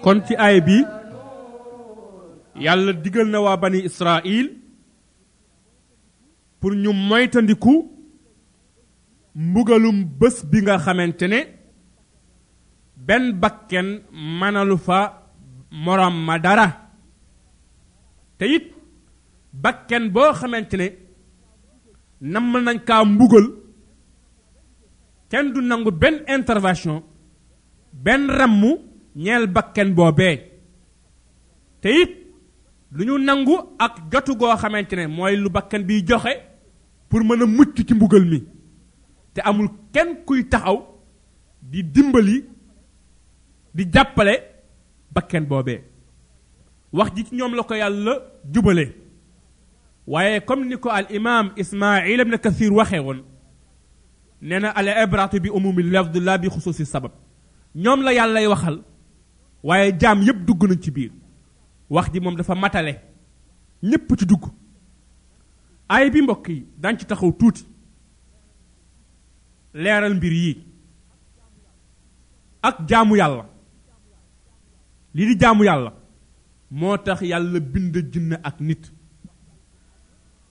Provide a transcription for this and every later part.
kon ci aay bi yàlla digal na waa bani israil pour ñu moytandiku mbugalum bés bi nga xamante ne benn bakken manalu fa morom ma dara te it bakken boo xamante ne namm nañ kaa mbugal kenn du nangu benn intervention benn rammu ñeel bakken boobee te it lu ñu nangu ak jotu goo xamante ne mooy lu bakken biy joxe pour mën a mucc ci mbugal mi te amul kenn kuy taxaw di dimbali di jàppale bakken boobee wax ji ci ñoom la ko yàlla jubale waaye comme ni ko al imaam ismail ibn kathir waxee woon nee na al ibratu bi umumi lafd la bi xusuusi sabab ñoom la yàllay waxal waaye jaam yépp dugg nañ ci biir wax ji moom dafa matale ñépp ci dugg ay bi mbokk yi dañ ci taxaw tuuti leeral mbir yi ak jaamu yàlla lii di jaamu yàlla moo tax yàlla bind jinne ak nit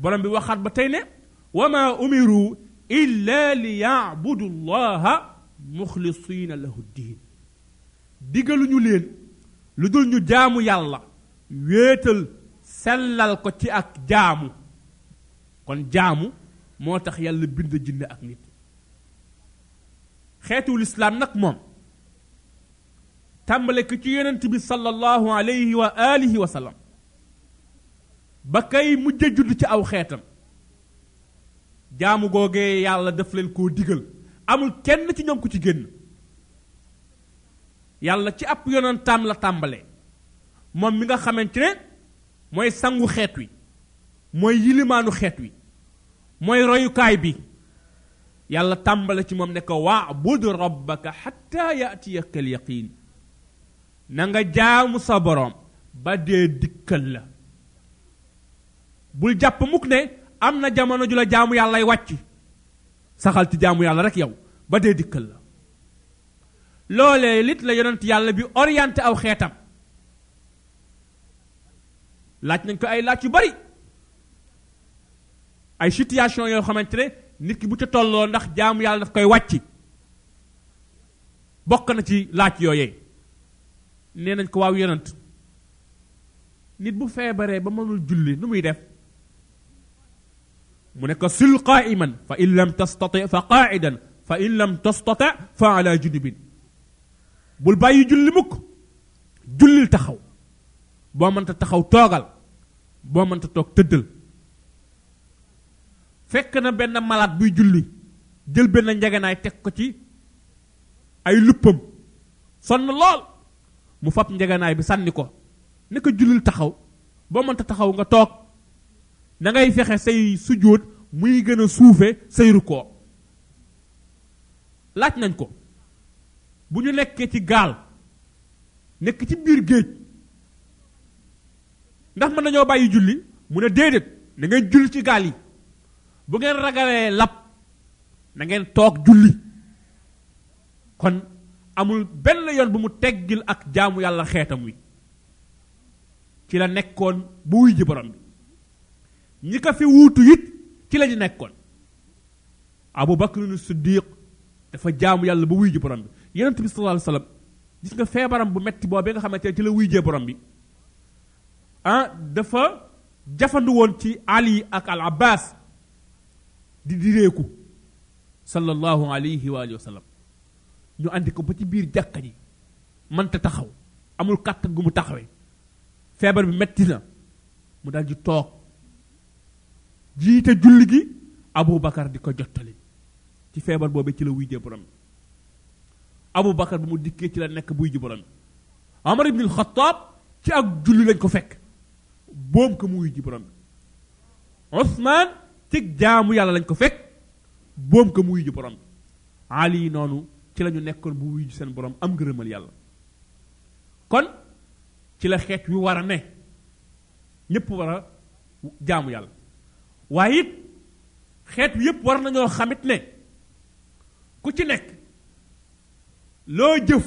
borom bi waxaat ba tey ne wa ma umiru illa li yaabudu llaha muxlisina lahu diin digaluñu leen lu dul ñu jaamu yàlla wéetal sellal ko ci ak jaamu kon jaamu moo tax yàlla bind jinne ak nit xeetu lislaam nag moom tàmbale ko ci yonent bi sallallahu alayhi wa alihi wa sallam ba kay mujj a judd ci aw xeetam jaamu googee yàlla daf leen koo digal amul kenn ci ñoom ku ci génn yàlla ci ab yonantaam la tàmbale moom mi nga xamante ne mooy sangu xeet wi mooy yilimaanu xeet wi mooy royukaay bi yàlla tàmbale ci moom ne ko waabud rabbaka xatta yaatiyaka al yaqin na nga jaamu sa boroom ba dee dikkal la bul jàpp mukk ne am na jamono ju la jaamu yàllay wàcc saxal ci jaamu yàlla rek yow ba dee dikkal la loolee lit la yonent yàlla bi orienté aw xeetam laaj nañ ko ay laaj yu bari ay situation yoo xamante ne nit ki bu ca tolloo ndax jaamu yàlla daf koy wàcc bokk na ci laaj yooyee nee nañ ko waaw yonent nit bu feebaree ba mënul julli nu muy def mu ne ko sil qaa'iman fa in lam tastati fa qaa'idan fa in lam tastati fa ala junubin bul bàyyi julli mukk jullil taxaw boo mënta taxaw toogal boo mënta toog tëddal fekk na benn malaat buy julli jël benn njaganaay teg ko ci ay luppam sonn lool mu fab njeganaay bi sànni ko ne ko jullil taxaw boo mënta taxaw nga toog na ngay fexe say sujjóot muy gën a suufe say rukkoo laaj nañ ko bu ñu nekkee ci gaal nekk ci biir géej ndax mën nañoo bàyyi julli mu ne déedéet na ngeen julli ci gaal yi bu ngeen ragalee lab na ngeen toog julli kon amul benn yoon bu mu teggil ak jaamu yàlla xeetam wi ci la nekkoon bu wuy ji borom bi ñi ko fi wuutu it ci la ñu nekkoon abu bakrin siddiq dafa jaamu yàlla ba wuy ji borom bi yonent bi sallallahu alayhi wasallam gis nga feebaram bu metti boobee nga xamante ne ci la wuy jee borom bi ah dafa jafandu woon ci ali ak al abbas di direeku sallallahu alayhi wa alihi wa sallam ñu andi ko ba ci biir jàkka ji mënta taxaw amul kàttan gu mu taxawee feebar bi metti na mu dal di toog jiite julli gi Abu Bakar di ko jottali ci feebar boobu ci la wuy jee borom Abu Bakar bu mu dikkee ci la nekk buy ji borom Amar ibn Xattaab ci ak julli lañ ko fekk boom ko mu wuy ji borom Usmaan cig jaamu yàlla lañ ko fekk boom ko mu wuyu borom bi Ali noonu ci lañu nekkoon bu wuyu seen borom am ngërëmal yàlla kon ci la xeet wi war a ne ñëpp war a jaamu yàlla waaye it xeet wi yëpp war nañoo xamit ne ku ci nekk loo jëf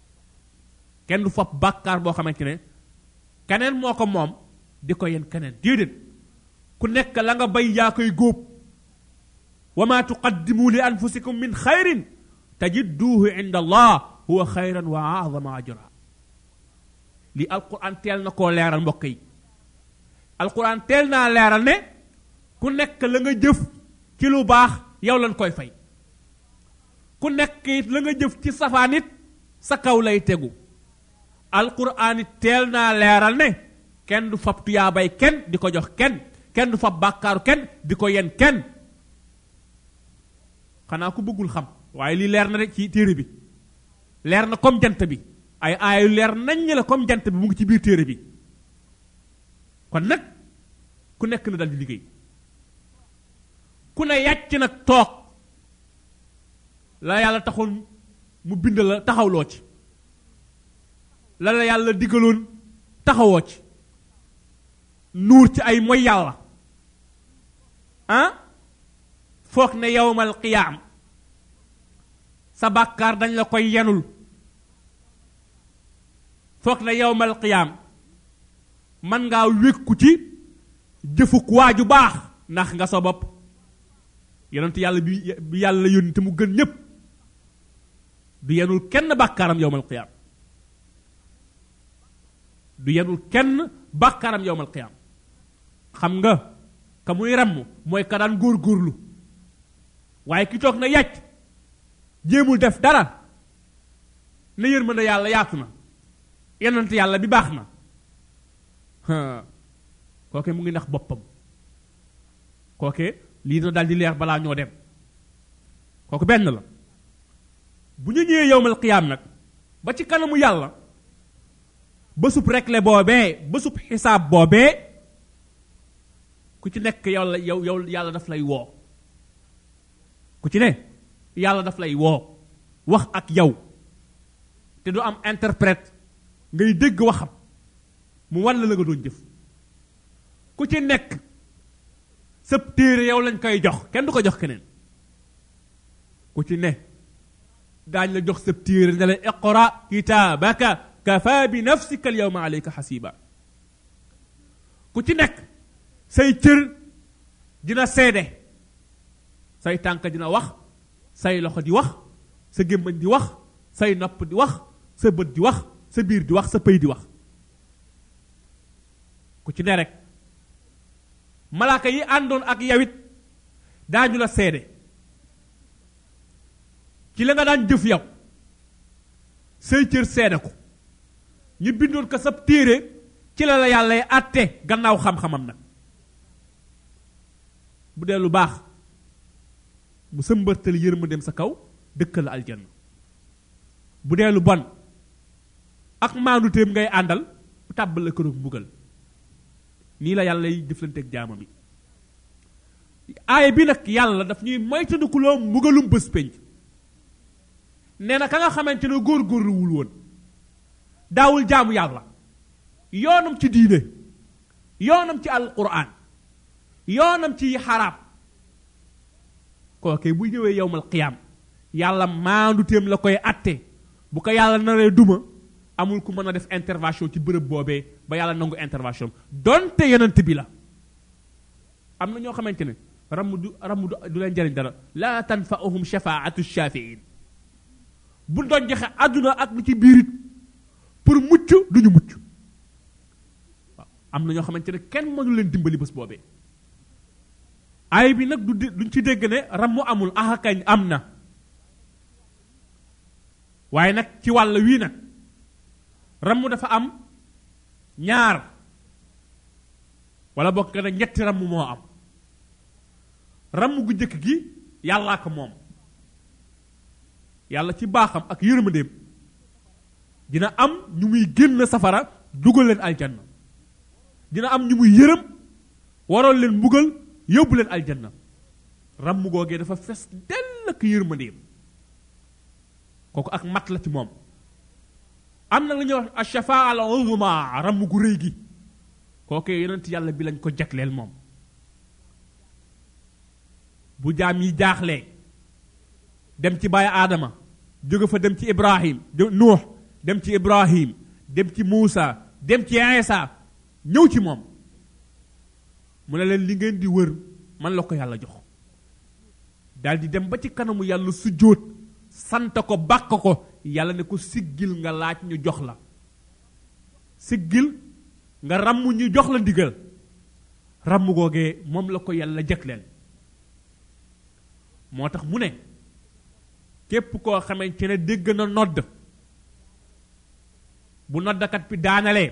kenn du fab bàkkaar boo xamante ne keneen moo ko moom di ko yen keneen déedéet ku nekk la nga bay yaa koy góob wa ma tuqaddimu li anfusikum min xayrin tajidduuhu inda allah huwa xayran wa azama ajra li alquran teel na koo leeral mbokk yi alquran teel naa leeral ne ku nekk la nga jëf ci lu baax yow lañ koy fay ku nekk it la nga jëf ci safaan it sa kaw lay tegu alquran it teel naa leeral ne kenn du fab tuyaabay kenn di ko jox kenn kenn du fab bàkkaaru kenn di ko yen kenn xanaa ku bëggul xam waaye lii leer na rek ci téere bi leer na comme jant bi ay aayu leer nañ la comme jant bi mu ngi ci biir téere bi kon nag ku nekk na dal di liggéey ku ne yàcc nag toog la yàlla taxoon mu bind la taxawloo ci la la yàlla digaloon taxawoo ci nuur ci ay moy yàlla ah foog ne yowmal qiyaam sa bàkkaar dañ la koy yenul foog ne yowmal qiyaam man ngaa wékku ci jëfuk waaju baax ndax nga sa bopp yonent yàlla bi bi yàlla yónni te mu gën ñépp du yenul kenn bàkkaaram yowmal qiyaam du yenul kenn bàkkaaram yowmal qiyaam xam nga ka muy ràmm mooy ka daan góor góorlu waaye ki toog na yàcc jéemul def dara na yërmande yàlla yaatu na yonent yàlla bi baax na kooke mu ngi ndax boppam kooke lii na daal di leer balaa ñoo dem kooku benn la bu ñu ñëwee yowmal qiyaam nag ba ci kanamu yàlla bésub rekle boobee bésub xisaab boobee ku ci nekk yow la yow yow yàlla daf lay woo ku ci ne yàlla daf lay woo wax ak yow te du am interprète ngay dégg waxam mu wan la la nga doon jëf ku ci nekk sëb téere yow lañ koy jox kenn du ko jox keneen ku ci ne daañ la jox sëb téere ne la iqra kitaabaka kafa bi nafsika al yawma alayka xasiba ku ci nekk say cër dina seede say tànk dina wax say loxo di wax sa gémmañ di wax say nopp di wax sa bët di wax sa biir di wax sa pëy di wax ku ci ne rek malaaka yi àndoon ak yawit daañu la seede ci la nga daan jëf yow say cër seede ko ñu bindoon ko sab téere ci la la yàllay àtte gannaaw xam-xamam nag bu dee lu baax mu sëmbërtal yërmandeem sa kaw dëkkal aljanna bu dee lu bon ak maanuteem ngay àndal tàbbal la këroog mbugal nii la yàlla yi jëflanteeg jaamam yi aaya bi nag yàlla daf ñuy moytandikuloo mbugalum bés penc nee na ka nga xamante ne góorgóorluwul woon daawul jaamu yàlla yoonam ci diine yoonam ci alquran yoonam ci xaraam kookee bu ñëwee yowmal qiyaam yàlla maanduteem la koy atte bu ko yàlla naree duma amul ku mën a def intervention ci bërëb boobee ba yàlla nangu intervention donte yonent bi la am na ñoo xamante ne ramm du ramm du leen jariñ dara laa tanfa'uhum shafaatu shafiin bu doon joxe àdduna ak lu ci biirit pour mucc du ñu mucc waaw am na ñoo xamante ne kenn mënu leen dimbali bés boobee ay bi nag du duñ ci dégg ne ramm amul axakañ am na waaye nag ci wàll wii nag ramm dafa am ñaar wala bokk na ñetti ramm moo am ramm gu njëkk gi yàllaa ko moom yàlla ci baaxam ak yërmandeem dina am ñu muy génn safara dugal leen aljanna dina am ñu muy yërëm waroon leen mbugal yóbbu leen aljanna ràmm googee dafa fes dell ak yërmandeem kooku ak mat la ci moom am na lu ñuy wax ashafaa al uzma ràmm gu rëy gi kooku yonent yàlla bi lañ ko jagleel moom bu jaam yi jaaxlee dem ci baay aadama jóge fa dem ci ibrahim nuux dem ci ibrahim dem ci muusa dem ci insa ñëw ci moom mu ne leen li ngeen di wër man la ko yàlla jox daal di dem ba ci kanamu yàlla su jóot sant ko bàkk ko yàlla ne ko siggil nga laaj ñu jox la siggil nga ràmm ñu jox la ndigal ràmm googee moom la ko yàlla jagleel moo tax mu ne képp koo xamante ne dégg na nodd bu noddakat bi daanalee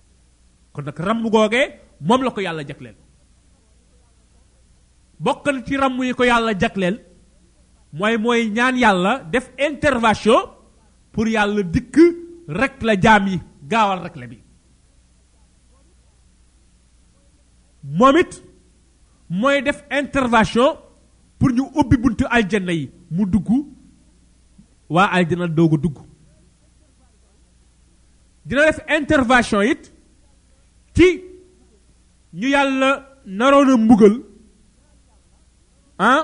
kon nag ramm googee moom la ko yàlla jagleel bokk na ci ramm yi ko yàlla jagleel mooy mooy ñaan yàlla def intervention pour yàlla dikk rek la jaam yi gaawal rek la bi moom it mooy def intervention pour ñu ubbi buntu aljanna yi mu dugg waa aljanna doog a dugg dina def intervention it ci ñu yàlla naroon a mbugal ah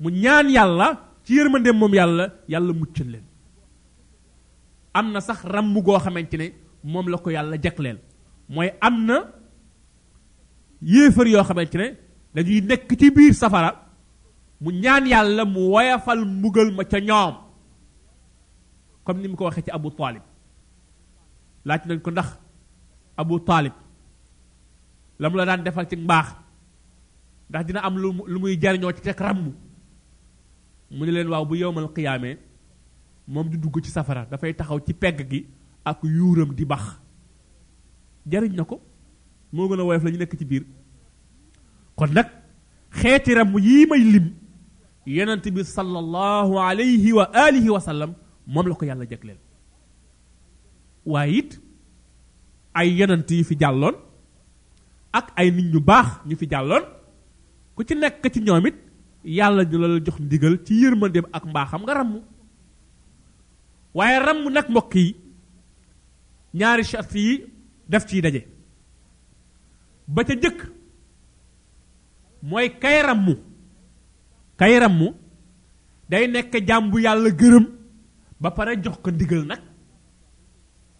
mu ñaan yàlla ci yërmandeem moom yàlla yàlla muccal leen am na sax ràmm goo xamante ne moom la ko yàlla jagleel mooy am na yéefar yoo xamante ne dañuy nekk ci biir safara mu ñaan yàlla mu woyafal mbugal ma ca ñoom comme ni mu ko waxee ci Abu Talib laaj nañ ko ndax abu taalib la mu la daan defal ci mbaax ndax dina am lu lu muy jariñoo ci teg ràmm mu ne leen waaw bu yowmal xiyaamee moom di dugg ci safara dafay taxaw ci pegg gi ak yuuram di bax jariñ na ko moo gën a woyof la ñu nekk ci biir kon nag xeeti ràmm yii may lim yonent bi sallallahu alayhi wa alihi wa sallam moom la ko yàlla jagleel waaye it ay yonent yi fi jàlloon ak ay nit ñu baax ñu fi jàlloon ku ci nekk ci ñoom it yàlla dina la jox ndigal ci yërmandeem ak mbaaxam nga ràmm waaye ràmm nag mbokk yi ñaari charte yi def ciy daje ba ca jëkk mooy kay ràmm kay ràmm day nekk jaam bu yàlla gërëm ba pare jox ko ndigal nag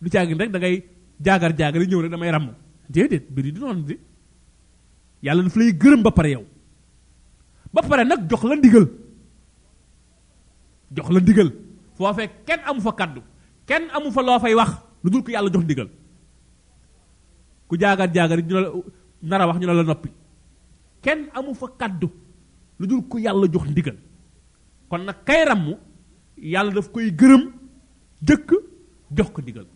du caagin rek da ngay jaagar jaagar yi ñëw rek damay ràmm déedéet mbir yi di noonu di yàlla dafa lay gërëm ba pare yow ba pare nag jox la ndigal jox la ndigal foofee kenn amu fa kaddu kenn amu fa loo fay wax lu dul ko yàlla jox ndigal ku jaagar jaagar yi ñu la nar a wax ñu la la noppi kenn amu fa kàddu lu dul ku yàlla jox ndigal kon nag kay ràmm yàlla daf koy gërëm jëkk jox ko ndigal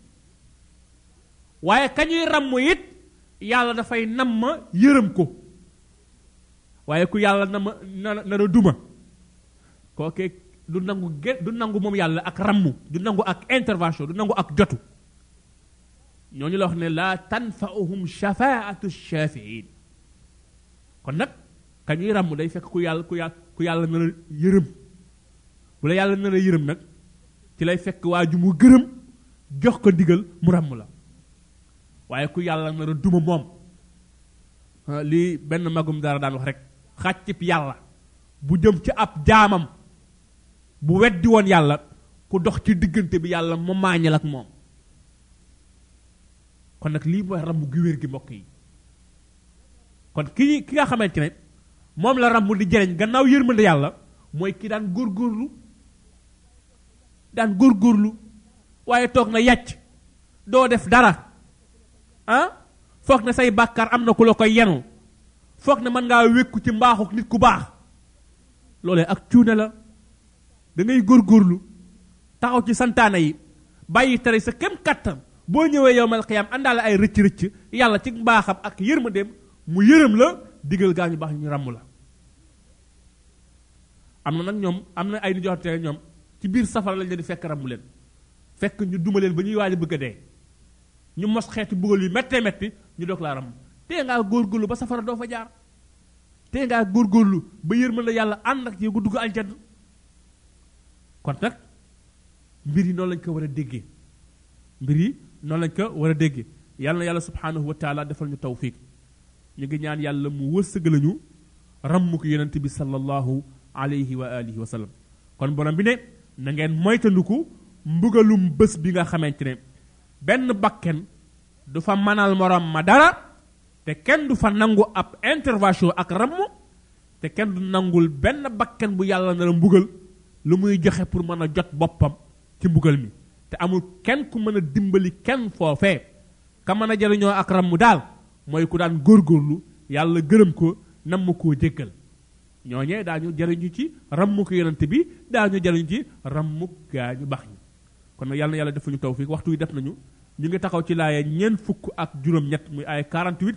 waaye kañuy ràmm it yàlla dafay nam ma yërëm ko waaye ku yàlla na ma na na duma kooke du nangu du nangu moom yàlla ak ràmm du nangu ak intervention du nangu ak jotu ñooñu la wax ne laa tanfa'uhum shafaatu shafiin kon nag ka ñuy ràmm day fekk ku yàlla ku yàlla ku yàlla na la yërëm bu la yàlla na la yërëm nag ci lay fekk waa ju mu gërëm jox ko ndigal mu ràmm la waaye ku yàlla na la duma moom ah, lii benn magum dara daan wax rek xàccib yàlla bu jëm ci ab jaamam bu weddi woon yàlla ku dox ci diggante bi yàlla mu maañal ak moom kon nag lii mooy rambu gi wér gi mbokk yi kon ki ki nga xamante ne moom la rambu di jëriñ gannaaw yërmande yàlla mooy ki daan góorgóorlu daan góorgóorlu waaye toog na yàcc doo def dara ah foog na say bàkkaar am na ku la koy yenu foog na mën ngaa wékku ci mbaaxuk nit ku baax loolee ak cuune la da ngay góorgóorlu taxaw ci santaane yi bàyyi tere sa kem kàttan boo ñëwee yowmal xiyaam àndaale ay rëcc rëcc yàlla ci mbaaxam ak yërmandeem mu yërëm la digal gaa ñu baax ñu ràmm la am na nag ñoom am na ay nit yoo xam ñoom ci biir safara lañ leen di fekk ràmm leen fekk ñu duma leen ba ñuy waaj a bëgg a dee ñu mos xeeti bëggal yu méttee métti ñu doog laa ràmm tee ngaa góorgóorlu ba safara doo fa jaar tee ngaa góorgóorlu ba yërmande yàlla ànd ak yow nga dugg aljanna kon nag mbir yi noonu lañ ko war a déggee mbir yi noonu lañ ko war a déggee yàlla na yàlla subhaanahu wa taala defal ñu tawfiq ñu ngi ñaan yàlla mu wërsëg lañu ràmm ko yonent bi sallallahu alayhi wa alihi wa sallam kon borom bi ne na ngeen moytandiku mbugalum bés bi nga xamante ne benn bakken du fa manal morom ma dara te kenn du fa nangu ab intervention ak rammo te kenn du nangul benn bakken bu yàlla na la mbugal lu muy joxe pour mën a jot boppam ci mbugal mi te amul kenn ku mën a dimbali kenn foofee ka mën a jariñoo ak rammu daal mooy ku daan góorgóorlu yàlla gërëm ko namm koo jéggal ñooñee daañu jariñu ci rammuk yonent bi daañu jariñu ci rammuk gaa ñu bax ñi kon nag yàlla na yàlla defuñu tawfiq waxtu yi def nañu ñu ngi taxaw ci laaya ñeent fukk ak juróom-ñett muy aaya 48